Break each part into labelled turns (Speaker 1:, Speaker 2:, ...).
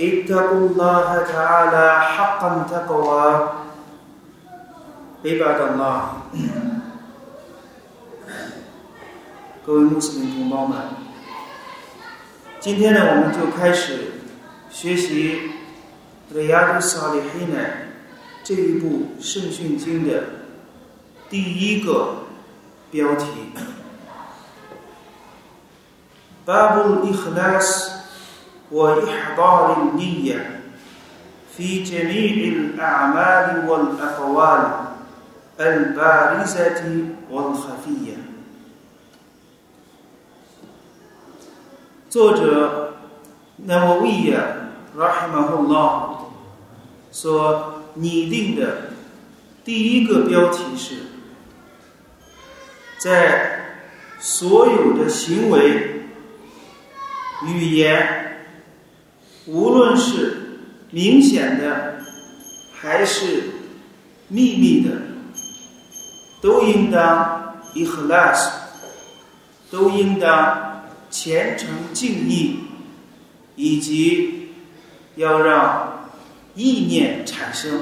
Speaker 1: اتقوا الله تعالى حقا تقوى عباد الله 各位穆斯林同胞们，今天呢，我们就开始学习《瑞亚杜萨里黑呢这一部圣训经的第一个标题。باب الإخلاص وإحضار النية في جميع الأعمال والأقوال البارزة والخفية 作者纳瓦维亚拉哈马胡拉所拟定的第一个标题是，在所有的行为、语言， 无论是明显的还是秘密的，都应当 ikhlas，都应当。虔诚敬意，以及要让意念产生。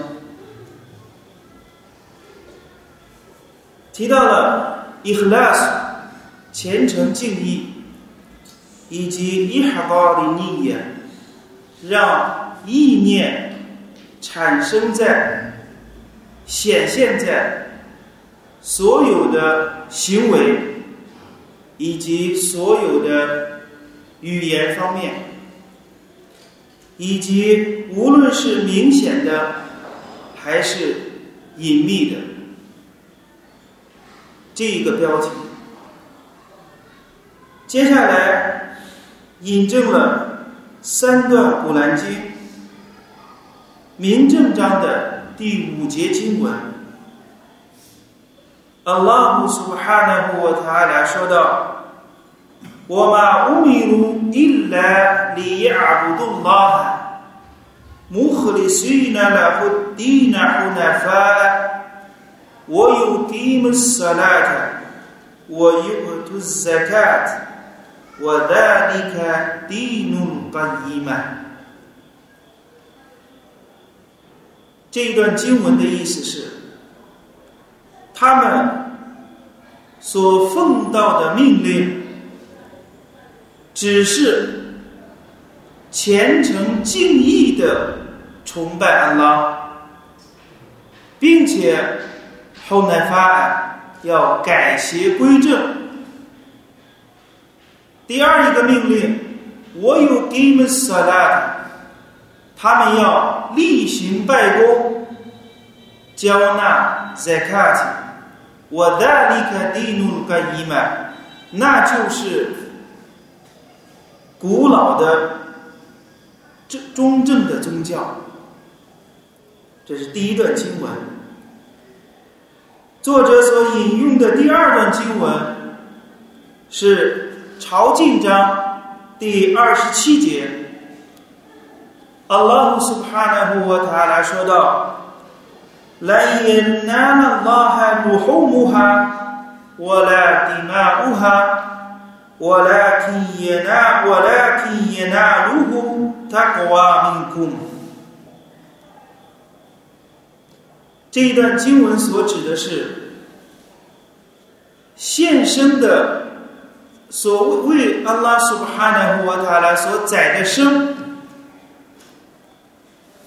Speaker 1: 提到了 ikhlas 虔诚敬意，以及 ihbar 的意念，让意念产生在、显现在所有的行为。以及所有的语言方面，以及无论是明显的还是隐秘的这一个标题，接下来引证了三段古兰经明正章的第五节经文。Allah سبحانه وتعالى 说道：“وما أمروا إلا ليعبدوا الله مخلصين له الدين حنفاء ويقيموا الصلاة ويؤتوا الزكاة وذلك دين القيمة。”这段经文的意思是。他们所奉道的命令，只是虔诚敬意的崇拜安拉，并且后来发案要改邪归正。 第二一个命令，我有给你们舍拉，他们要例行拜功，交纳 zakat。我在离开地努个伊曼，那就是古老的正中正的宗教。这是第一段经文。作者所引用的第二段经文是朝觐章第二十七节。阿拉苏哈纳胡瓦塔拉说道。لن ينال الله لحومها ولا دماؤها ولكن ينال ولكن يناله تقوى منكم 这一段经文所指的是现身的 所为阿拉苏哈纳胡瓦塔拉所宰的生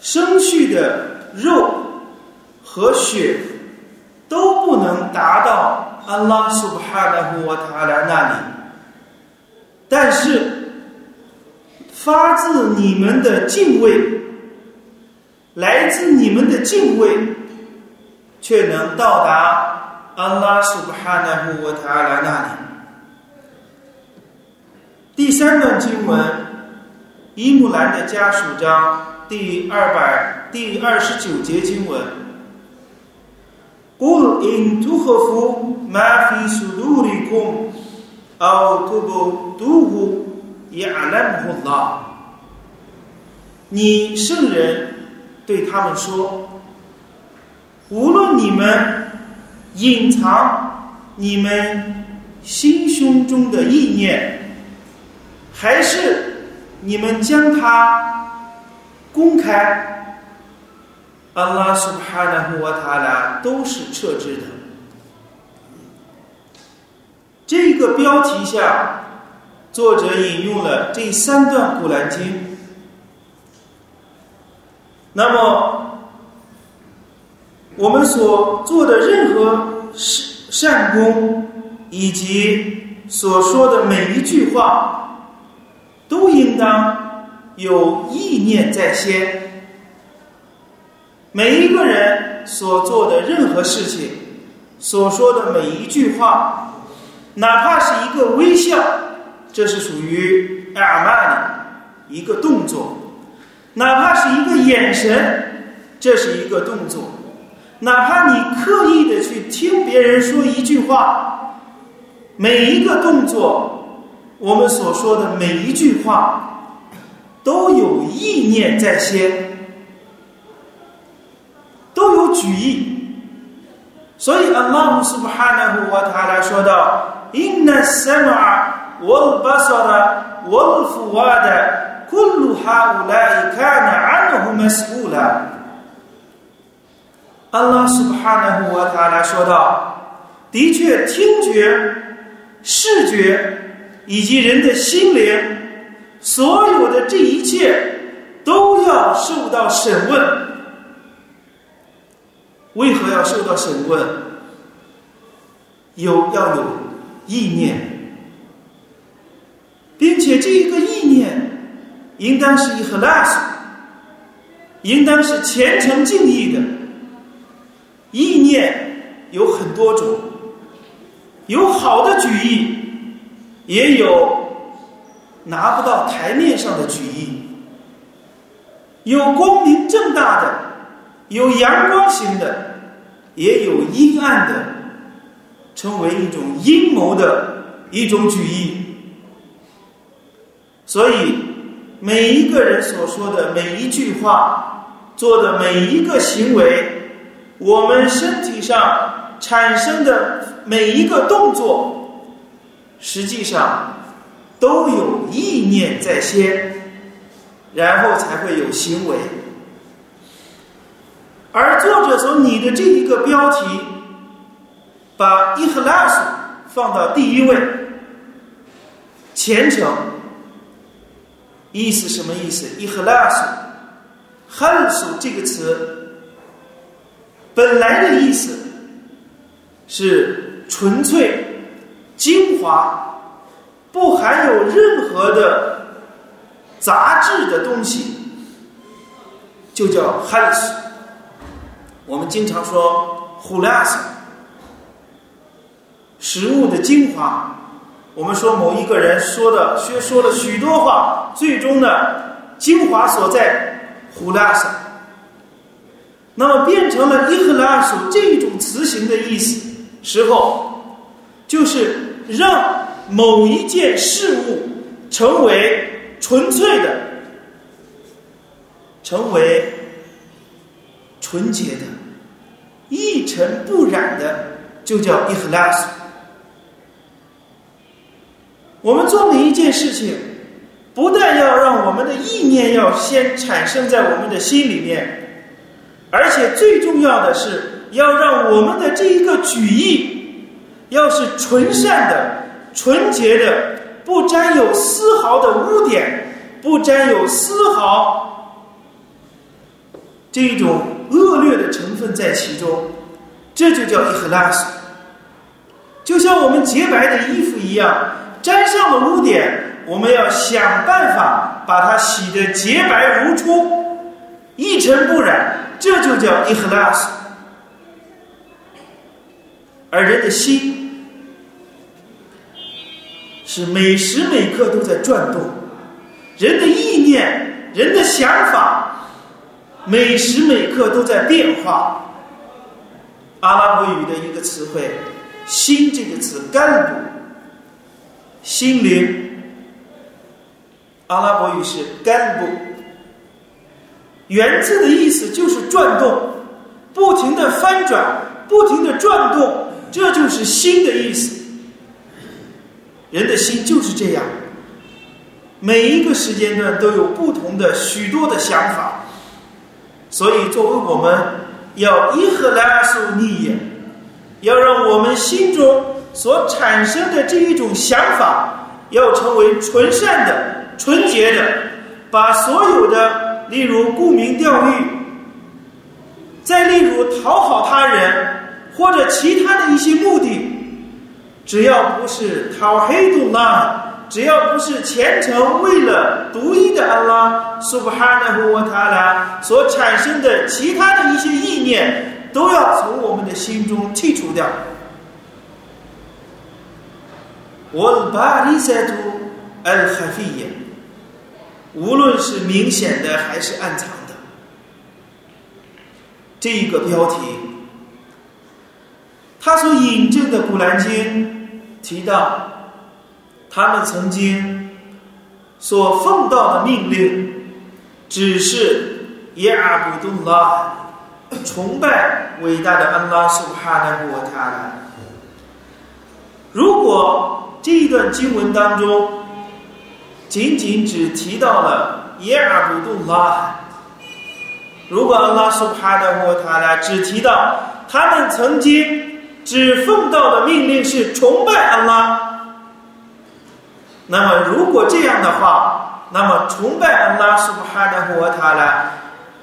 Speaker 1: 生畜的肉。和血都不能达到阿拉苏布哈纳胡瓦塔拉那里，但是发自你们的敬畏，来自你们的敬畏，却能到达阿拉苏布哈纳胡瓦塔拉那里。第三段经文，伊木兰的家属章 第二百第二十九节经文：“قُلْ إِن تُخْفُوا مَا فِي صُدُورِكُمْ أَوْ تُبْدُوهُ يَعْلَمْهُ اللَّهُ。”你圣人对他们说：“无论你们隐藏你们心胸中的意念， ”还是你们将它公开，阿拉苏哈纳和瓦塔拉都是撤职的。”这个标题下，作者引用了这三段古兰经。那么，我们所做的任何善善功，以及所说的每一句话，都应当有意念在先。每一个人所做的任何事情，所说的每一句话，哪怕是一个微笑，这是属于阿玛尼一个动作。哪怕是一个眼神，这是一个动作；哪怕你刻意的去听别人说一句话，每一个动作，我们所说的每一句话都有意念在先都有举意所以 along superhuman what i 说到 in the summer 啊我都不说了我都服我的 queen lu havana in canada i know who masoola 说到的确听觉视觉以及人的心灵，所有的这一切都要受到审问。为何要受到审问？有要有意念，并且这一个意念。”应当是一 class，应当是虔诚敬意的意念有很多种，有好的举意，也有拿不到台面上的举意，有光明正大的，有阳光型的，也有阴暗的，成为一种阴谋的一种举意，所以。每一个人所说的每一句话，做的每一个行为，我们身体上产生的每一个动作，实际上都有意念在先，然后才会有行为。而作者从你的这一个标题，把伊赫拉斯放到第一位，虔诚。意思什么意思？伊赫拉苏，汉苏这个词本来的意思是纯粹、精华，不含有任何的杂质的东西，就叫汉苏。我们经常说胡拉斯，食物的精华。我们说某一个人说的说说了许多话，最终呢，精华所在胡拉萨，那么变成了伊赫拉苏这种词形的意思时候，就是让某一件事物成为纯粹的，成为纯洁的，一尘不染的，就叫伊赫拉苏。我们做每一件事情，不但要让我们的意念要先产生在我们的心里面，而且最重要的是要让我们的这一个举意，要是纯善的、纯洁的，不沾有丝毫的污点，不沾有丝毫这一种恶劣的成分在其中，这就叫伊赫拉斯。就像我们洁白的衣服一样。沾上了污点，我们要想办法把它洗得洁白如初，一尘不染，这就叫伊赫拉斯。而人的心是每时每刻都在转动，人的意念、人的想法每时每刻都在变化。阿拉伯语的一个词汇“心”这个词，干部，心灵。阿拉伯语是干部，原字的意思就是转动，不停的翻转，不停的转动，这就是心的意思。人的心就是这样，每一个时间段都有不同的许多的想法，所以作为我们要伊赫拉苏尼耶，要让我们心中所产生的这一种想法，要成为纯善的、纯洁的，把所有的，例如沽名钓誉，再例如讨好他人或者其他的一些目的。只要不是讨黑度拉，只要不是虔诚为了独一的安拉苏布哈纳和沃塔拉所产生的其他的一些意念，都要从我们的心中剔除掉。我巴里塞图尔哈费耶，无论是明显的还是暗藏的，这一个标题，他所引证的《古兰经》。提到他们曾经所奉道的命令，只是亚布杜拉 崇拜伟大的安拉苏哈纳布瓦塔拉。如果这一段经文当中仅仅只提到了亚布杜拉，如果安拉苏哈纳布瓦塔拉只提到他们曾经。只奉道的命令是崇拜安拉。那么，如果这样的话，那么崇拜安拉苏布哈纳胡瓦塔拉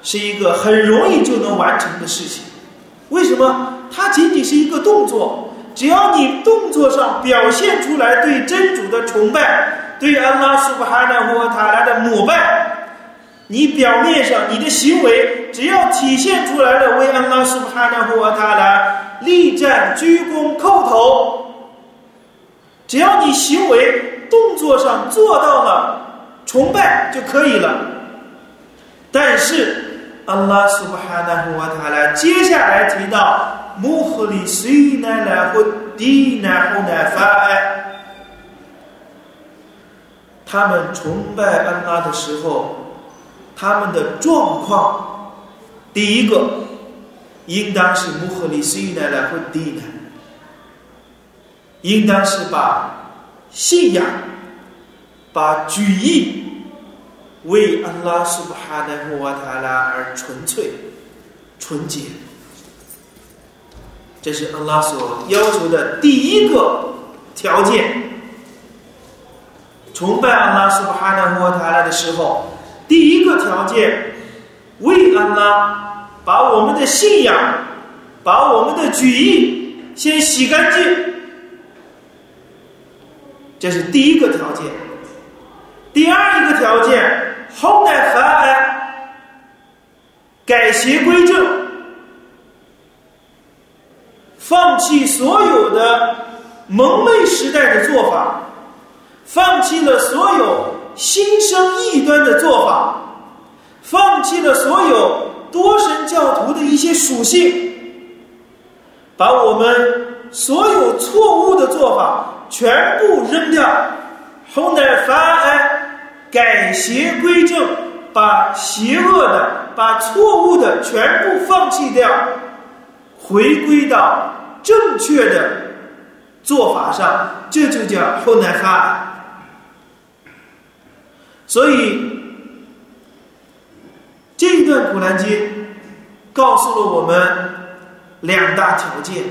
Speaker 1: 是一个很容易就能完成的事情。为什么？它仅仅是一个动作，只要你动作上表现出来对真主的崇拜，对安拉苏布哈纳胡瓦塔拉的膜拜，你表面上你的行为只要体现出来了为安拉苏布哈纳胡瓦塔拉。立战、鞠躬、叩头，只要你行为动作上做到了崇拜就可以了。但是，安拉苏巴哈纳胡瓦塔拉接下来提到穆赫里虽奈来和迪奈后奈法埃，他们崇拜安拉的时候，他们的状况，第一个。应当是穆赫里斯奈来会地的，应当是把信仰、把举义为安拉苏布哈纳穆瓦塔拉而纯粹、纯洁。这是安拉所要求的第一个条件。崇拜安拉苏布哈纳穆瓦塔拉的时候，第一个条件为安拉。把我们的信仰，把我们的举意先洗干净，这是第一个条件。第二一个条件，后代发安，改邪归正，放弃所有的蒙昧时代的做法，放弃了所有新生异端的做法，放弃了所有。多神教徒的一些属性，把我们所有错误的做法全部扔掉，后来发安改邪归正，把邪恶的、把错误的全部放弃掉，回归到正确的做法上，这就叫后来发。所以。这一段古兰经告诉了我们两大条件：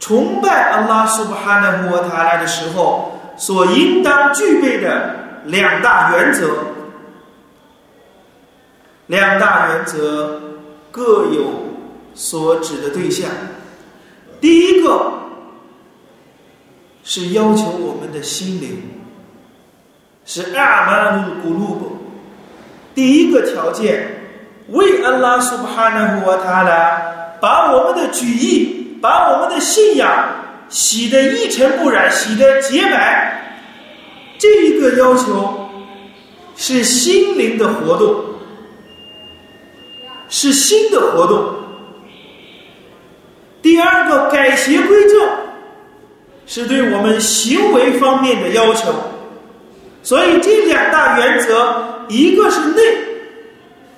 Speaker 1: 崇拜阿拉苏布哈纳穆塔拉的时候所应当具备的两大原则。两大原则各有所指的对象。第一个是要求我们的心灵是阿玛努古鲁布。第一个条件，为安拉苏布哈纳胡瓦塔拉把我们的举意、把我们的信仰洗得一尘不染、洗得洁白，这一个要求是心灵的活动。是新的活动。第二个改邪归正，是对我们行为方面的要求。所以这两大原则，一个是内，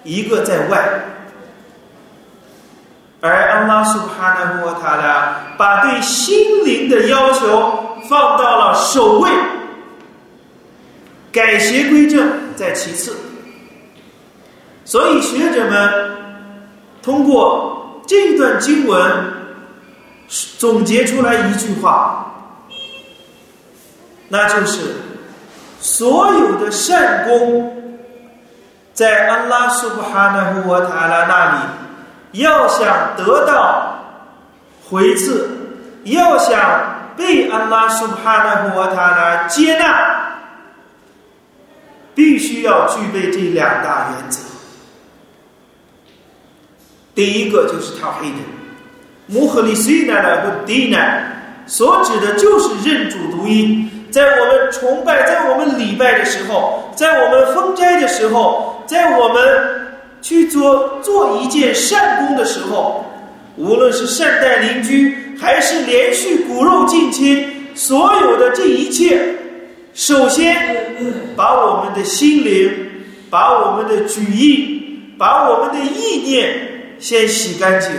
Speaker 1: 一个在外。而安拉苏哈纳穆塔拉把对心灵的要求放到了首位，改邪归正在其次。所以学者们通过这段经文总结出来一句话，那就是所有的善功在安拉苏布哈纳穆塔拉那里。要想得到回赐，要想被安拉苏布哈纳布塔拉接纳，必须要具备这两大原则。第一个就是他黑的，穆赫里西奈的和迪奈，所指的就是认主独一。在我们崇拜，在我们礼拜的时候，在我们封斋的时候，在我们。去做做一件善功的时候，无论是善待邻居，还是连续骨肉近亲，所有的这一切，首先把我们的心灵，把我们的举意，把我们的意念先洗干净，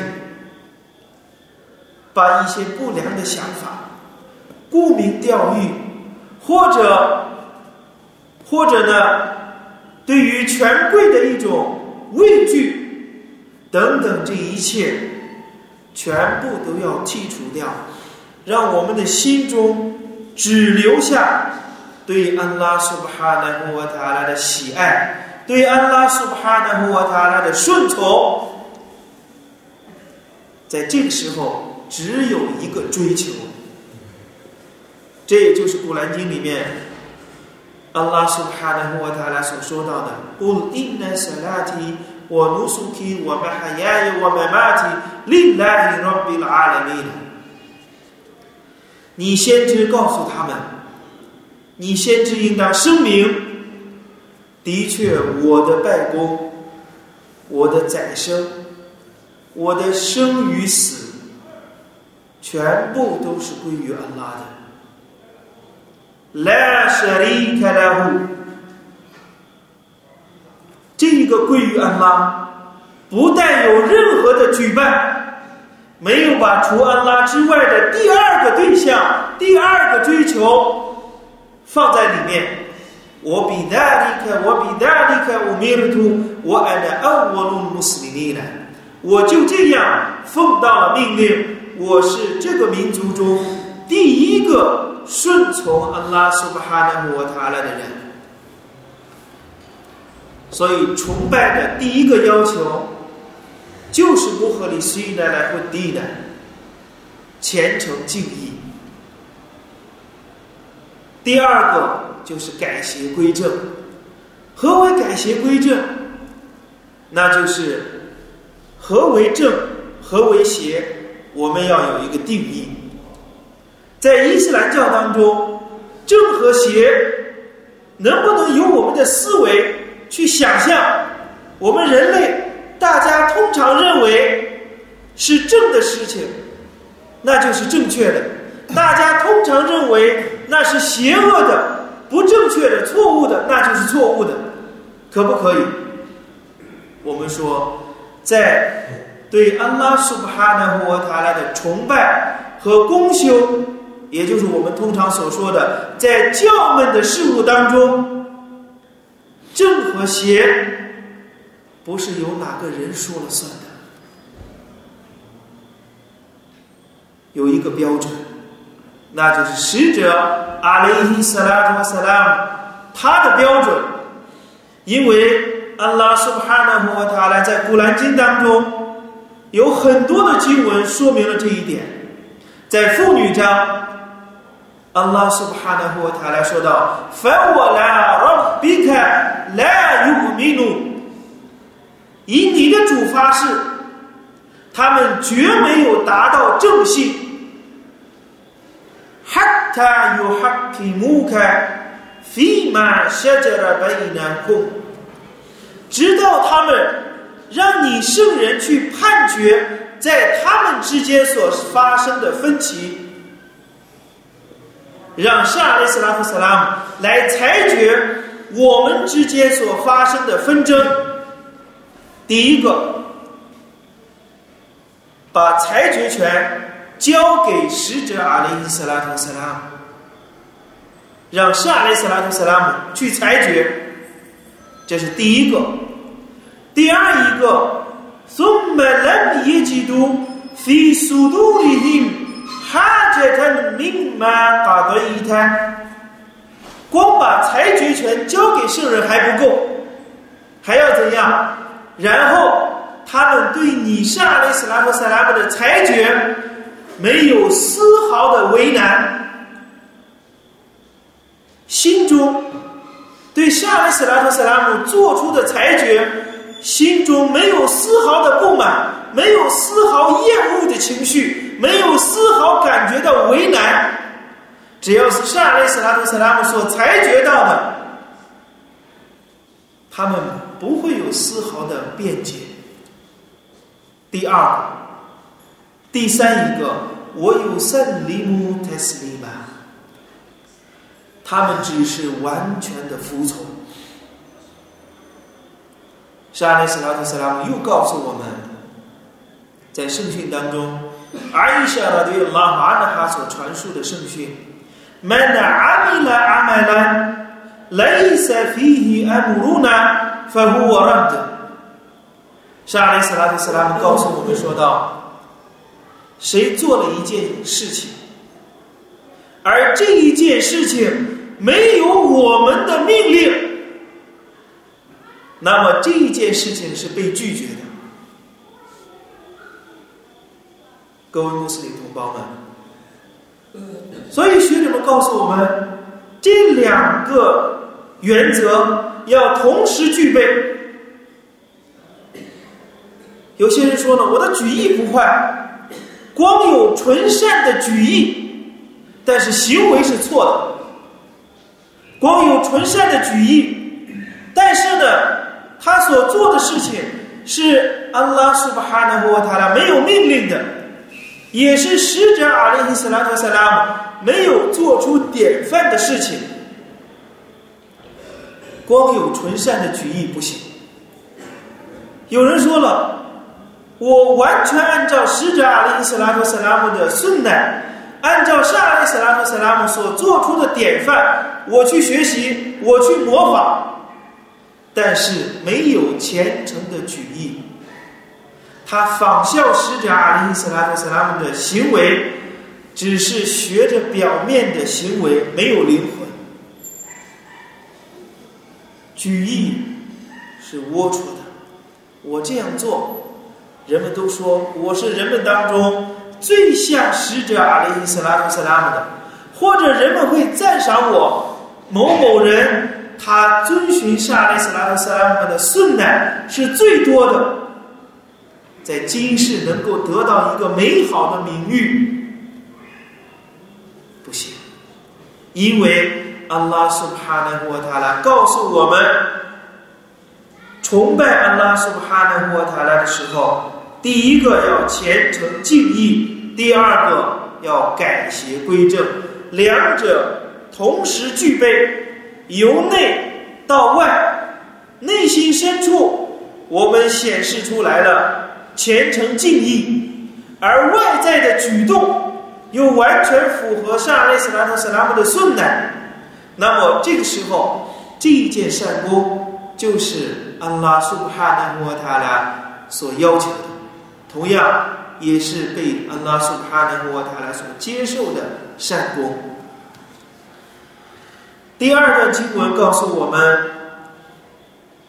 Speaker 1: 把一些不良的想法、沽名钓誉，或者或者呢，对于权贵的一种。畏惧等等，这一切全部都要剔除掉，让我们的心中只留下对安拉苏布哈纳穆塔拉的喜爱，对安拉苏布哈纳穆塔拉的顺从。在这个时候，只有一个追求，这也就是《古兰经》里面。安拉苏哈纳穆塔拉所说到的：“Ul inna salati wa nusuki wa mahayaya wa mamati lillahi rabbil alamin。”你先知告诉他们，你先知应当声明：的确，我的拜功，我的宰生，我的生与死，全部都是归于安拉的。La sharika lahu，这个归于安拉，不带有任何的举办，没有把除安拉之外的第二个对象、第二个追求放在里面。我比达利克，我比达利克，我米尔图，我安的奥沃鲁穆斯林尼呢？我就这样奉到了命令，我是这个民族中第一个。顺从安拉苏巴哈纳穆塔拉的人，所以崇拜的第一个要求就是不和你虽然来混地的虔诚敬意。第二个就是改邪归正。何为改邪归正？那就是何为正，何为邪？我们要有一个定义。在伊斯兰教当中，正和邪能不能由我们的思维去想象？我们人类大家通常认为是正的事情，那就是正确的；大家通常认为那是邪恶的、不正确的、错误的，那就是错误的，可不可以？我们说，在对安拉苏布哈纳穆塔拉的崇拜和功修。也就是我们通常所说的，在教门的事物当中，正和邪不是由哪个人说了算的，有一个标准，那就是使者阿里伊斯拉图萨拉姆他的标准，因为安拉苏哈纳穆塔拉在古兰经当中有很多的经文说明了这一点，在妇女章。安拉苏布哈纳胡塔来说道：“凡我来让比开来有米努，以你的主发誓，他们绝没有达到正信。哈塔有哈皮穆开，飞马舍着了白南空，直到他们让你圣人去判决在他们之间所发生的分歧，让沙利斯拉夫萨拉姆来裁决我们之间所发生的纷争。第一个，把裁决权交给使者阿里斯拉图萨拉姆，让沙利斯拉图萨拉姆去裁决，这是第一个。第二一个，ثم لم يجدوا في صدورهم حاجة مما قضيت。光把裁决权交给圣人还不够，还要怎样？然后他们对你沙利斯拉和萨拉姆的裁决没有丝毫的为难，心中对沙利斯拉和萨拉姆做出的裁决。心中没有丝毫的不满，没有丝毫厌恶的情绪， 没有丝毫感觉到为难。只要是沙利斯拉图斯拉姆所裁决到的，他们不会有丝毫的辩解。第二，第三一个，我有圣利姆泰斯利吧，他们只是完全的服从。沙利斯拉图·斯拉姆又告诉我们，在圣训当中，阿伊莎拉对拉哈的所传述的圣训：“Man amila amalan laysa fihi amruna fahuwa rad。”沙利斯拉特·斯拉姆告诉我们说道：“谁做了一件事情，而这一件事情没有我们的命令。”那么这一件事情是被拒绝的，各位穆斯林同胞们。所以学者们告诉我们，这两个原则要同时具备。有些人说呢，我的举意不坏，光有纯善的举意，但是行为是错的。光有纯善的举意，但是呢？他所做的事情是安拉苏巴哈纳和塔拉没有命令的，也是使者阿里斯拉特萨拉姆没有做出典范的事情。光有纯善的举意不行。有人说了，我完全按照使者阿里斯拉特萨拉姆的顺乃，按照沙阿里斯拉特萨拉姆所做出的典范，我去学习，我去模仿。但是没有虔诚的举意，他仿效使者阿里·斯拉特·斯拉姆的行为，只是学着表面的行为，没有灵魂。举意是龌龊的，我这样做，人们都说我是人们当中最像使者阿里·斯拉特·斯拉姆的，或者人们会赞赏我某某人。他遵循沙利斯拉特·萨拉姆的顺乃是最多的，在今世能够得到一个美好的名誉，不行，因为阿拉苏哈纳沃塔拉告诉我们，崇拜阿拉苏哈纳沃塔拉的时候，第一个要虔诚敬意，第二个要改邪归正，两者同时具备。由内到外，内心深处，我们显示出来了虔诚敬意，而外在的举动又完全符合沙利斯拉特·斯拉姆的顺乃。那么这个时候，这一件善功就是安拉苏哈纳穆塔拉所要求的，同样也是被安拉苏哈纳穆塔拉所接受的善功。第二段经文告诉我们，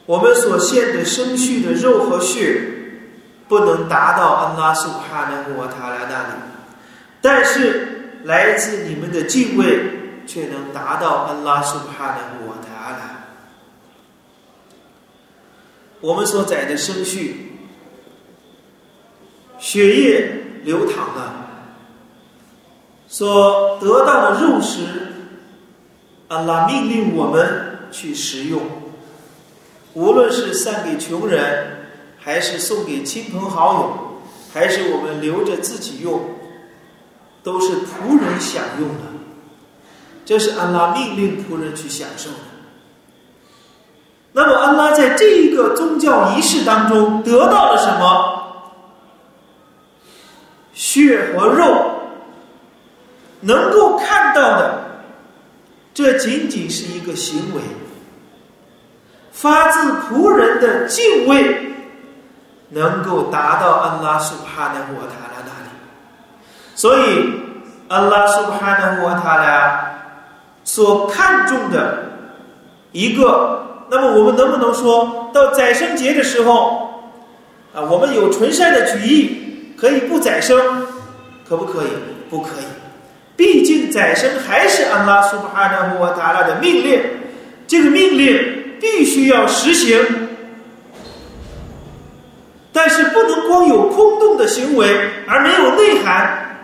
Speaker 1: 我们所献的生畜的肉和血，不能达到安拉苏哈纳穆塔拉那里，但是来自你们的敬畏，却能达到安拉苏哈纳穆塔拉。我们所载的生畜，血液流淌了，所得到的肉食。安拉命令我们去食用，无论是散给穷人，还是送给亲朋好友，还是我们留着自己用，都是仆人享用的。这是安拉命令仆人去享受的。那么，安拉在这一个宗教仪式当中得到了什么？血和肉能够看到的，这仅仅是一个行为，发自仆人的敬畏，能够达到安拉苏哈的沃塔拉那里。所以，安拉苏哈的沃塔拉所看重的一个。那么我们能不能说到宰生节的时候，啊，我们有纯善的举意，可以不宰生，可不可以？不可以。毕竟宰生还是安拉苏巴哈纳胡瓦达拉的命令，这个命令必须要实行。但是不能光有空洞的行为而没有内涵，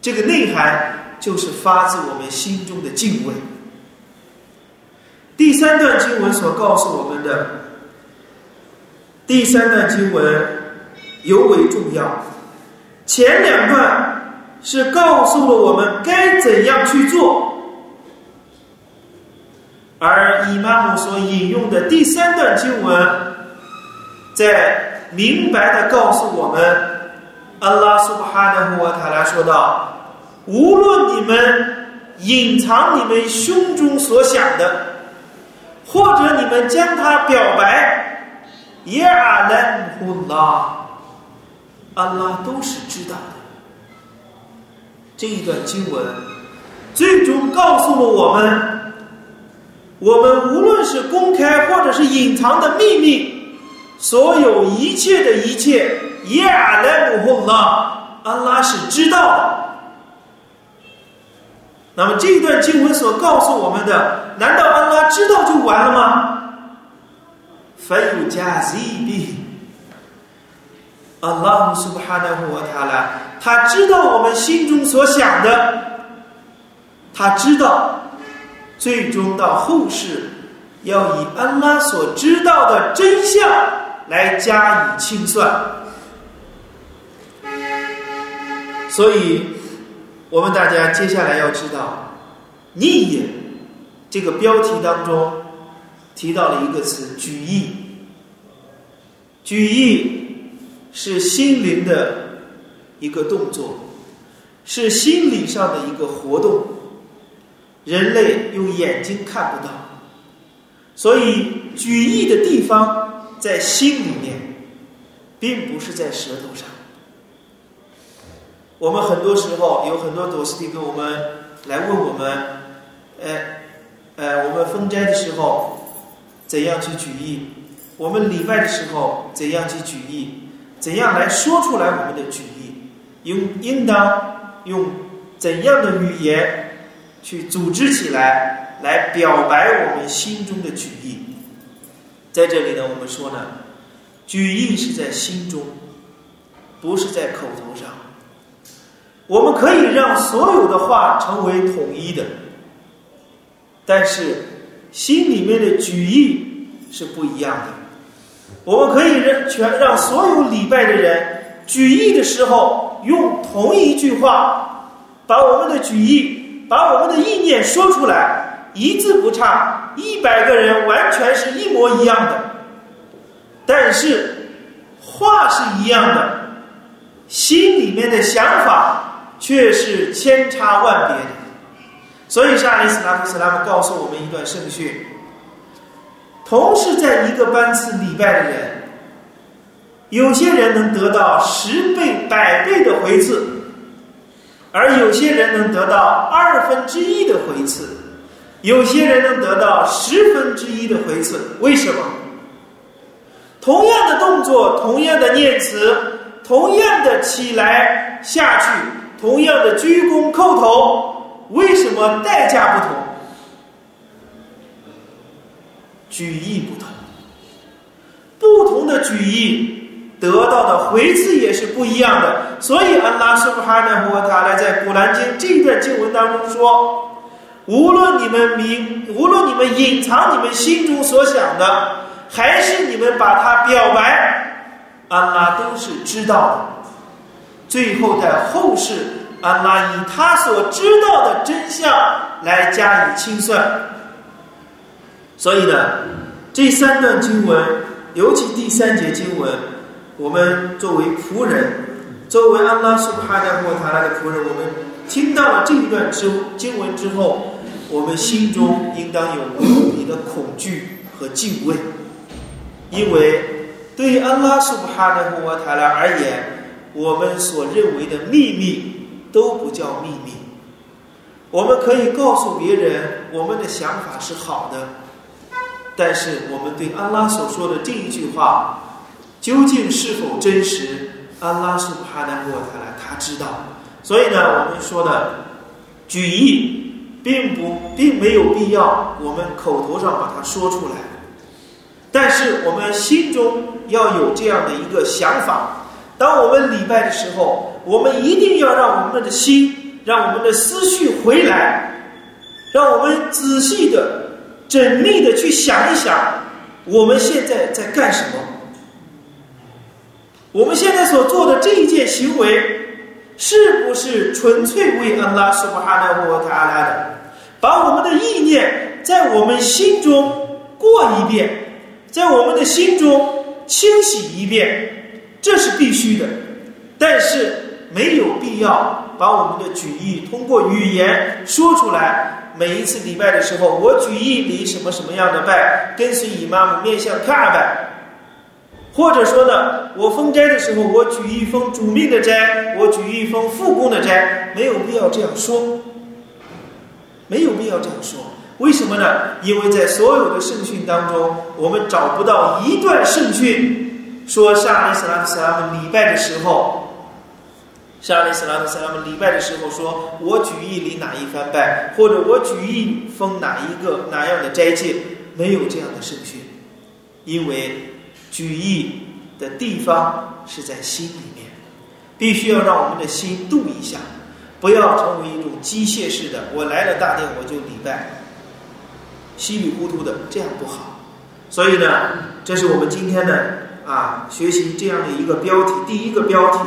Speaker 1: 这个内涵就是发自我们心中的敬畏。第三段经文所告诉我们的，第三段经文尤为重要。前两段是告诉了我们该怎样去做，而伊玛目所引用的第三段经文，在明白的告诉我们，安拉苏布哈的胡瓦塔拉说道：“无论你们隐藏你们胸中所想的。”或者你们将他表白，耶阿兰呼拉，安拉都是知道的。这一段经文最终告诉了我们：我们无论是公开或者是隐藏的秘密，所有一切的一切，耶阿兰呼拉，安拉是知道的。那么这段经文所告诉我们的，难道安拉知道就完了吗？凡有加 z 比，安拉苏巴哈纳胡瓦塔拉，他知道我们心中所想的，他知道，最终到后世要以安拉所知道的真相来加以清算，所以。我们大家接下来要知道，逆也这个标题当中提到了一个词“举义”。举义是心灵的一个动作，是心理上的一个活动。人类用眼睛看不到，所以举义的地方在心里面，并不是在舌头上。我们很多时候有很多朵斯蒂跟我们来问我们，呃，呃，我们封斋的时候怎样去举义？我们礼拜的时候怎样去举义？怎样来说出来我们的举义？应应当用怎样的语言去组织起来，来表白我们心中的举义？在这里呢，我们说呢，举义是在心中，不是在口头上。我们可以让所有的话成为统一的，但是心里面的举义是不一样的。我们可以让全让所有礼拜的人举义的时候用同一句话，把我们的举义、把我们的意念说出来，一字不差，一百个人完全是一模一样的。但是话是一样的，心里面的想法。却是千差万别的，所以沙利斯拉夫斯拉姆告诉我们一段圣训：同是在一个班次礼拜的人，有些人能得到十倍、百倍的回赐，而有些人能得到二分之一的回赐，有些人能得到十分之一的回赐。为什么？同样的动作，同样的念词，同样的起来下去。同样的鞠躬叩头，为什么代价不同？举义不同，不同的举义得到的回赐也是不一样的。所以安拉苏哈纳胡塔来在古兰经这一段经文当中说：无论你们明，无论你们隐藏你们心中所想的，还是你们把它表白，安拉都是知道的。最后在后世，安拉以他所知道的真相来加以清算。所以呢，这三段经文，尤其第三节经文，我们作为仆人，作为安拉苏哈加莫塔拉的仆人，我们听到了这一段之经文之后。我们心中应当有无比的恐惧和敬畏，因为对于安拉苏布哈的穆瓦塔拉而言，我们所认为的秘密都不叫秘密。我们可以告诉别人我们的想法是好的，但是我们对安拉所说的这一句话究竟是否真实，安拉苏布哈的穆瓦塔拉他知道。所以呢，我们说的举义。并不，并没有必要我们口头上把它说出来，但是我们心中要有这样的一个想法：当我们礼拜的时候，我们一定要让我们的心，让我们的思绪回来，让我们仔细的、缜密的去想一想，我们现在在干什么？我们现在所做的这一件行为。是不是纯粹为安拉苏巴哈纳沃塔阿拉的？把我们的意念在我们心中过一遍，在我们的心中清洗一遍，这是必须的。但是没有必要把我们的举意通过语言说出来。每一次礼拜的时候，我举意礼什么什么样的拜，跟随姨妈妈面向卡拜。或者说呢，我封斋的时候，我举一封主命的斋，我举一封复供的斋，没有必要这样说，没有必要这样说。为什么呢？因为在所有的圣训当中，我们找不到一段圣训说沙利斯拉特斯拉姆礼拜的时候，沙利斯拉特斯拉姆礼拜的时候说我举一礼哪一番拜，或者我举一封哪一个哪样的斋戒，没有这样的圣训，因为。举意的地方是在心里面，必须要让我们的心动一下，不要成为一种机械式的。我来了大殿我就礼拜，稀里糊涂的这样不好。所以呢，这是我们今天呢啊学习这样的一个标题，第一个标题，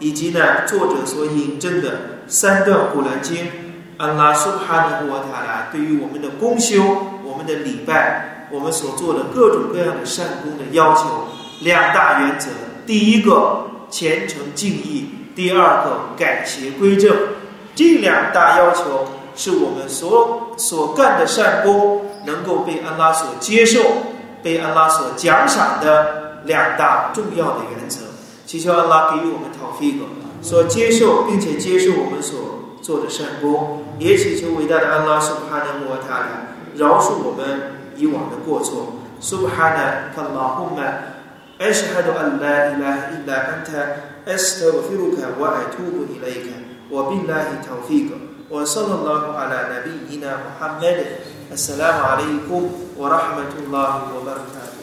Speaker 1: 以及呢作者所引证的三段古兰经，安拉苏哈尼布塔拉对于我们的公修，我们的礼拜。我们所做的各种各样的善功的要求，两大原则：第一个虔诚敬意；第二个改邪归正，这两大要求是我们所所干的善功能够被安拉所接受、被安拉所奖赏的两大重要的原则。祈求安拉给予我们讨菲格，所接受并且接受我们所做的善功，也祈求伟大的安拉苏哈纳穆阿塔拉饶恕我们以往的过错。苏哈纳卡拉呼曼，阿什哈德安拉伊拉伊拉安泰。أستغفرك وأتوب إليك. وبالله توفيق وصلى الله على نبينا محمد. السلام عليكم ورحمة الله وبركاته.